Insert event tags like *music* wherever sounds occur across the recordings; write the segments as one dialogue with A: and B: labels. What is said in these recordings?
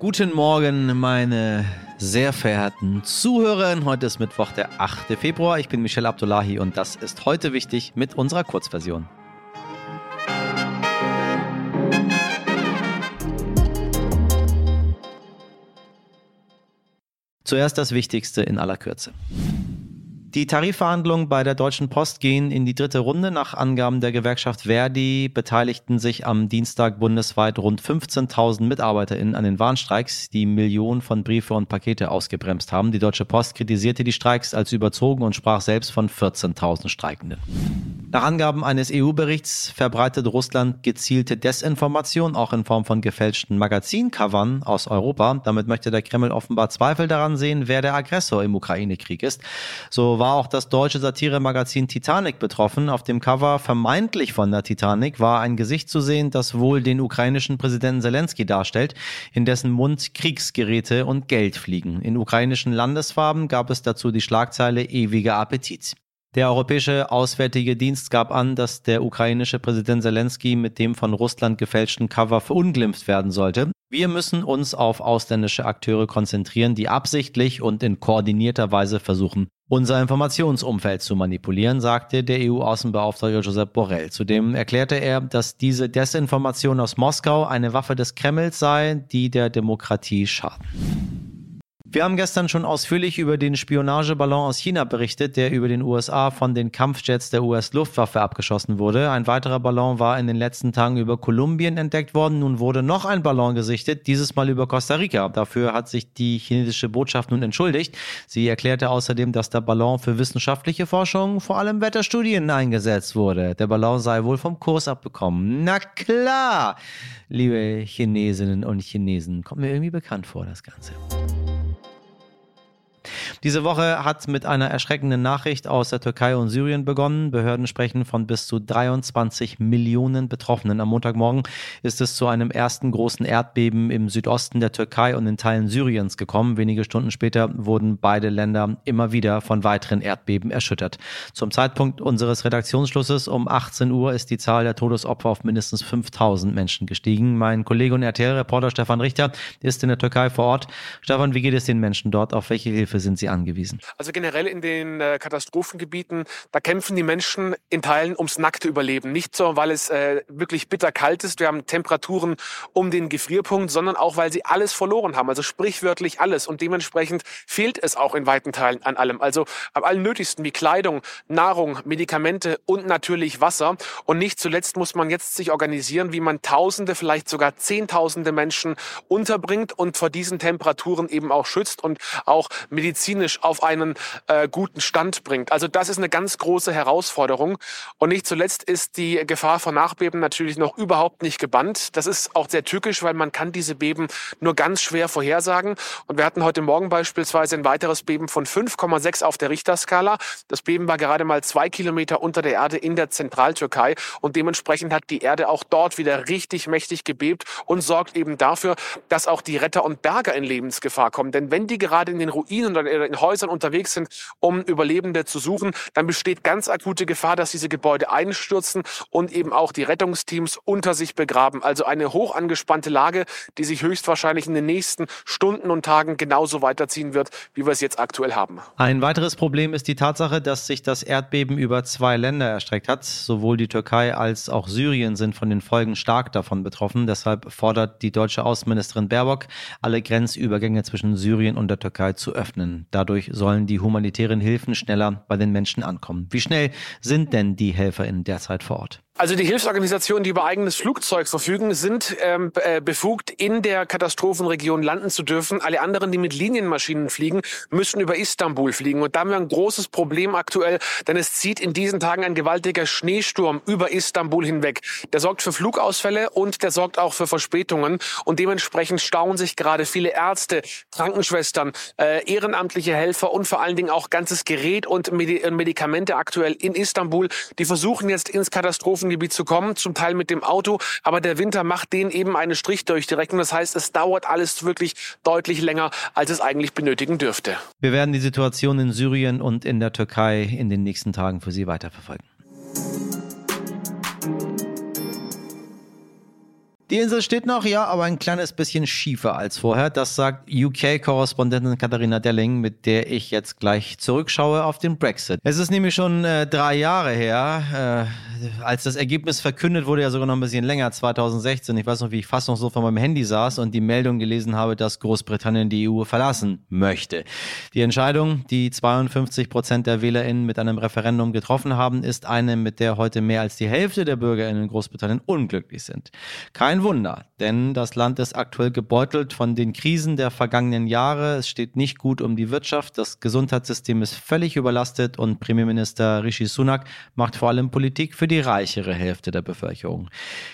A: Guten Morgen, meine sehr verehrten Zuhörerinnen. Heute ist Mittwoch, der 8. Februar. Ich bin Michel Abdullahi und das ist heute wichtig mit unserer Kurzversion. Zuerst das Wichtigste in aller Kürze. Die Tarifverhandlungen bei der Deutschen Post gehen in die dritte Runde. Nach Angaben der Gewerkschaft Verdi beteiligten sich am Dienstag bundesweit rund 15.000 MitarbeiterInnen an den Warnstreiks, die Millionen von Briefe und Pakete ausgebremst haben. Die Deutsche Post kritisierte die Streiks als überzogen und sprach selbst von 14.000 Streikenden. Nach Angaben eines EU-Berichts verbreitet Russland gezielte Desinformation, auch in Form von gefälschten Magazincovern aus Europa. Damit möchte der Kreml offenbar Zweifel daran sehen, wer der Aggressor im Ukraine-Krieg ist. So war auch das deutsche Satiremagazin Titanic betroffen. Auf dem Cover vermeintlich von der Titanic war ein Gesicht zu sehen, das wohl den ukrainischen Präsidenten Zelensky darstellt, in dessen Mund Kriegsgeräte und Geld fliegen. In ukrainischen Landesfarben gab es dazu die Schlagzeile ewiger Appetit. Der Europäische Auswärtige Dienst gab an, dass der ukrainische Präsident Zelensky mit dem von Russland gefälschten Cover verunglimpft werden sollte. Wir müssen uns auf ausländische Akteure konzentrieren, die absichtlich und in koordinierter Weise versuchen, unser Informationsumfeld zu manipulieren, sagte der EU-Außenbeauftragte Josep Borrell. Zudem erklärte er, dass diese Desinformation aus Moskau eine Waffe des Kremls sei, die der Demokratie schaden. Wir haben gestern schon ausführlich über den Spionageballon aus China berichtet, der über den USA von den Kampfjets der US-Luftwaffe abgeschossen wurde. Ein weiterer Ballon war in den letzten Tagen über Kolumbien entdeckt worden. Nun wurde noch ein Ballon gesichtet, dieses Mal über Costa Rica. Dafür hat sich die chinesische Botschaft nun entschuldigt. Sie erklärte außerdem, dass der Ballon für wissenschaftliche Forschung, vor allem Wetterstudien, eingesetzt wurde. Der Ballon sei wohl vom Kurs abbekommen. Na klar, liebe Chinesinnen und Chinesen, kommt mir irgendwie bekannt vor, das Ganze. Diese Woche hat mit einer erschreckenden Nachricht aus der Türkei und Syrien begonnen. Behörden sprechen von bis zu 23 Millionen Betroffenen. Am Montagmorgen ist es zu einem ersten großen Erdbeben im Südosten der Türkei und in Teilen Syriens gekommen. Wenige Stunden später wurden beide Länder immer wieder von weiteren Erdbeben erschüttert. Zum Zeitpunkt unseres Redaktionsschlusses um 18 Uhr ist die Zahl der Todesopfer auf mindestens 5000 Menschen gestiegen. Mein Kollege und RTL-Reporter Stefan Richter ist in der Türkei vor Ort. Stefan, wie geht es den Menschen dort? Auf welche Hilfe sind sie angewiesen?
B: Also generell in den äh, Katastrophengebieten, da kämpfen die Menschen in Teilen ums nackte Überleben. Nicht so, weil es äh, wirklich bitter kalt ist, wir haben Temperaturen um den Gefrierpunkt, sondern auch, weil sie alles verloren haben. Also sprichwörtlich alles. Und dementsprechend fehlt es auch in weiten Teilen an allem. Also am allen Nötigsten wie Kleidung, Nahrung, Medikamente und natürlich Wasser. Und nicht zuletzt muss man jetzt sich organisieren, wie man Tausende, vielleicht sogar Zehntausende Menschen unterbringt und vor diesen Temperaturen eben auch schützt und auch Medizin medizinisch auf einen äh, guten Stand bringt. Also das ist eine ganz große Herausforderung. Und nicht zuletzt ist die Gefahr von Nachbeben natürlich noch überhaupt nicht gebannt. Das ist auch sehr tückisch, weil man kann diese Beben nur ganz schwer vorhersagen. Und wir hatten heute Morgen beispielsweise ein weiteres Beben von 5,6 auf der Richterskala. Das Beben war gerade mal zwei Kilometer unter der Erde in der Zentraltürkei. Und dementsprechend hat die Erde auch dort wieder richtig mächtig gebebt und sorgt eben dafür, dass auch die Retter und Berger in Lebensgefahr kommen. Denn wenn die gerade in den Ruinen oder in Häusern unterwegs sind, um Überlebende zu suchen, dann besteht ganz akute Gefahr, dass diese Gebäude einstürzen und eben auch die Rettungsteams unter sich begraben. Also eine hoch angespannte Lage, die sich höchstwahrscheinlich in den nächsten Stunden und Tagen genauso weiterziehen wird, wie wir es jetzt aktuell haben.
A: Ein weiteres Problem ist die Tatsache, dass sich das Erdbeben über zwei Länder erstreckt hat. Sowohl die Türkei als auch Syrien sind von den Folgen stark davon betroffen. Deshalb fordert die deutsche Außenministerin Baerbock, alle Grenzübergänge zwischen Syrien und der Türkei zu öffnen. Dadurch sollen die humanitären Hilfen schneller bei den Menschen ankommen. Wie schnell sind denn die HelferInnen derzeit vor Ort?
B: Also die Hilfsorganisationen, die über eigenes Flugzeug verfügen, sind ähm, äh, befugt, in der Katastrophenregion landen zu dürfen. Alle anderen, die mit Linienmaschinen fliegen, müssen über Istanbul fliegen. Und da haben wir ein großes Problem aktuell, denn es zieht in diesen Tagen ein gewaltiger Schneesturm über Istanbul hinweg. Der sorgt für Flugausfälle und der sorgt auch für Verspätungen. Und dementsprechend stauen sich gerade viele Ärzte, Krankenschwestern, äh, ehrenamtliche Helfer und vor allen Dingen auch ganzes Gerät und Medikamente aktuell in Istanbul. Die versuchen jetzt ins Katastrophen Küstengebiet zu kommen, zum Teil mit dem Auto. Aber der Winter macht denen eben einen Strich durch die Rechnung. Das heißt, es dauert alles wirklich deutlich länger, als es eigentlich benötigen dürfte.
A: Wir werden die Situation in Syrien und in der Türkei in den nächsten Tagen für Sie weiterverfolgen. Die Insel steht noch, ja, aber ein kleines bisschen schiefer als vorher. Das sagt UK-Korrespondentin Katharina Delling, mit der ich jetzt gleich zurückschaue auf den Brexit. Es ist nämlich schon äh, drei Jahre her, äh, als das Ergebnis verkündet wurde, ja sogar noch ein bisschen länger, 2016. Ich weiß noch, wie ich fast noch so vor meinem Handy saß und die Meldung gelesen habe, dass Großbritannien die EU verlassen möchte. Die Entscheidung, die 52 Prozent der WählerInnen mit einem Referendum getroffen haben, ist eine, mit der heute mehr als die Hälfte der BürgerInnen in Großbritannien unglücklich sind. Kein kein Wunder, denn das Land ist aktuell gebeutelt von den Krisen der vergangenen Jahre. Es steht nicht gut um die Wirtschaft, das Gesundheitssystem ist völlig überlastet und Premierminister Rishi Sunak macht vor allem Politik für die reichere Hälfte der Bevölkerung.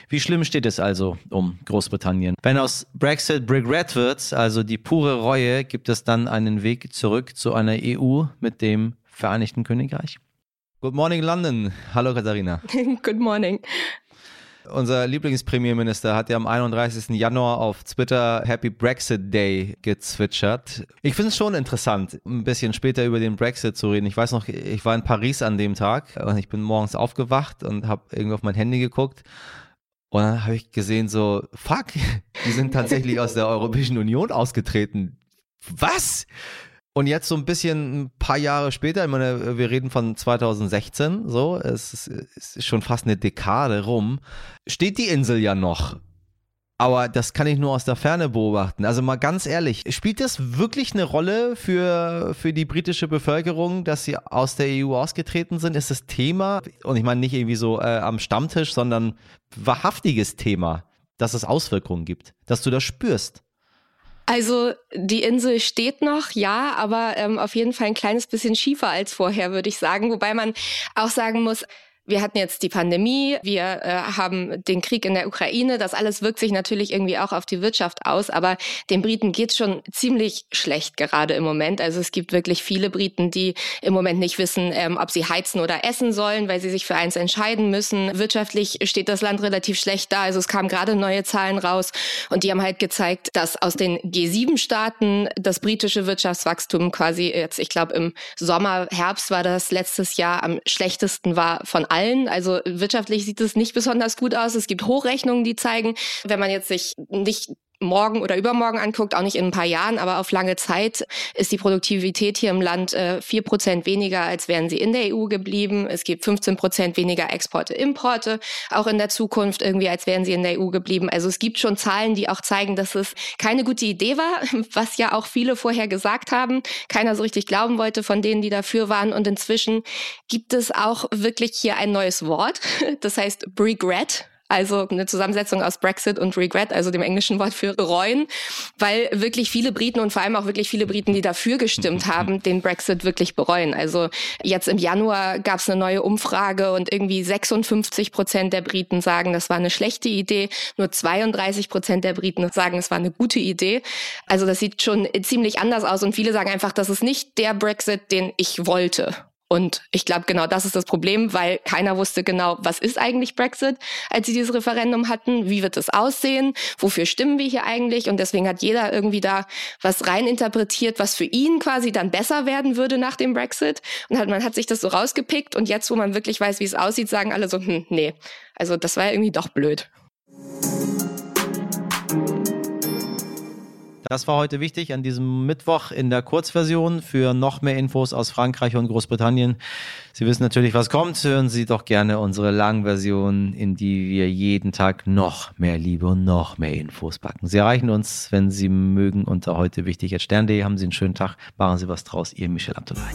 A: Wie schlimm steht es also um Großbritannien? Wenn aus Brexit Regret wird, also die pure Reue, gibt es dann einen Weg zurück zu einer EU mit dem Vereinigten Königreich? Good morning, London. Hallo, Katharina. *laughs*
C: Good morning.
A: Unser Lieblingspremierminister hat ja am 31. Januar auf Twitter Happy Brexit Day gezwitschert. Ich finde es schon interessant, ein bisschen später über den Brexit zu reden. Ich weiß noch, ich war in Paris an dem Tag und ich bin morgens aufgewacht und habe irgendwie auf mein Handy geguckt. Und dann habe ich gesehen, so, fuck, *laughs* die sind tatsächlich aus der Europäischen Union ausgetreten. Was? Und jetzt so ein bisschen ein paar Jahre später, ich meine, wir reden von 2016, so, es ist, es ist schon fast eine Dekade rum, steht die Insel ja noch. Aber das kann ich nur aus der Ferne beobachten. Also mal ganz ehrlich, spielt das wirklich eine Rolle für, für die britische Bevölkerung, dass sie aus der EU ausgetreten sind? Ist das Thema, und ich meine nicht irgendwie so äh, am Stammtisch, sondern wahrhaftiges Thema, dass es Auswirkungen gibt, dass du das spürst?
C: Also die Insel steht noch, ja, aber ähm, auf jeden Fall ein kleines bisschen schiefer als vorher, würde ich sagen. Wobei man auch sagen muss, wir hatten jetzt die Pandemie, wir äh, haben den Krieg in der Ukraine, das alles wirkt sich natürlich irgendwie auch auf die Wirtschaft aus, aber den Briten geht's schon ziemlich schlecht gerade im Moment. Also es gibt wirklich viele Briten, die im Moment nicht wissen, ähm, ob sie heizen oder essen sollen, weil sie sich für eins entscheiden müssen. Wirtschaftlich steht das Land relativ schlecht da. Also es kamen gerade neue Zahlen raus und die haben halt gezeigt, dass aus den G7-Staaten das britische Wirtschaftswachstum quasi jetzt, ich glaube im Sommer, Herbst war das letztes Jahr am schlechtesten war von allen. Also wirtschaftlich sieht es nicht besonders gut aus. Es gibt Hochrechnungen, die zeigen, wenn man jetzt sich nicht morgen oder übermorgen anguckt, auch nicht in ein paar Jahren, aber auf lange Zeit ist die Produktivität hier im Land äh, vier äh, Prozent weniger, als wären sie in der EU geblieben. Es gibt 15 Prozent weniger Exporte, Importe, auch in der Zukunft irgendwie, als wären sie in der EU geblieben. Also es gibt schon Zahlen, die auch zeigen, dass es keine gute Idee war, *laughs* was ja auch viele vorher gesagt haben. Keiner so richtig glauben wollte von denen, die dafür waren. Und inzwischen gibt es auch wirklich hier ein neues Wort, *laughs* das heißt Regret also eine Zusammensetzung aus Brexit und Regret, also dem englischen Wort für bereuen, weil wirklich viele Briten und vor allem auch wirklich viele Briten, die dafür gestimmt haben, den Brexit wirklich bereuen. Also jetzt im Januar gab es eine neue Umfrage und irgendwie 56 Prozent der Briten sagen, das war eine schlechte Idee, nur 32 Prozent der Briten sagen, es war eine gute Idee. Also das sieht schon ziemlich anders aus und viele sagen einfach, das ist nicht der Brexit, den ich wollte. Und ich glaube, genau das ist das Problem, weil keiner wusste genau, was ist eigentlich Brexit, als sie dieses Referendum hatten, wie wird es aussehen, wofür stimmen wir hier eigentlich? Und deswegen hat jeder irgendwie da was reininterpretiert, was für ihn quasi dann besser werden würde nach dem Brexit. Und hat, man hat sich das so rausgepickt und jetzt, wo man wirklich weiß, wie es aussieht, sagen alle so, hm, nee, also das war ja irgendwie doch blöd.
A: Das war heute wichtig an diesem Mittwoch in der Kurzversion. Für noch mehr Infos aus Frankreich und Großbritannien. Sie wissen natürlich, was kommt. Hören Sie doch gerne unsere Langversion, in die wir jeden Tag noch mehr Liebe und noch mehr Infos packen. Sie erreichen uns, wenn Sie mögen, unter heute wichtig stern.de. Haben Sie einen schönen Tag. Machen Sie was draus. Ihr Michel Abdullahi.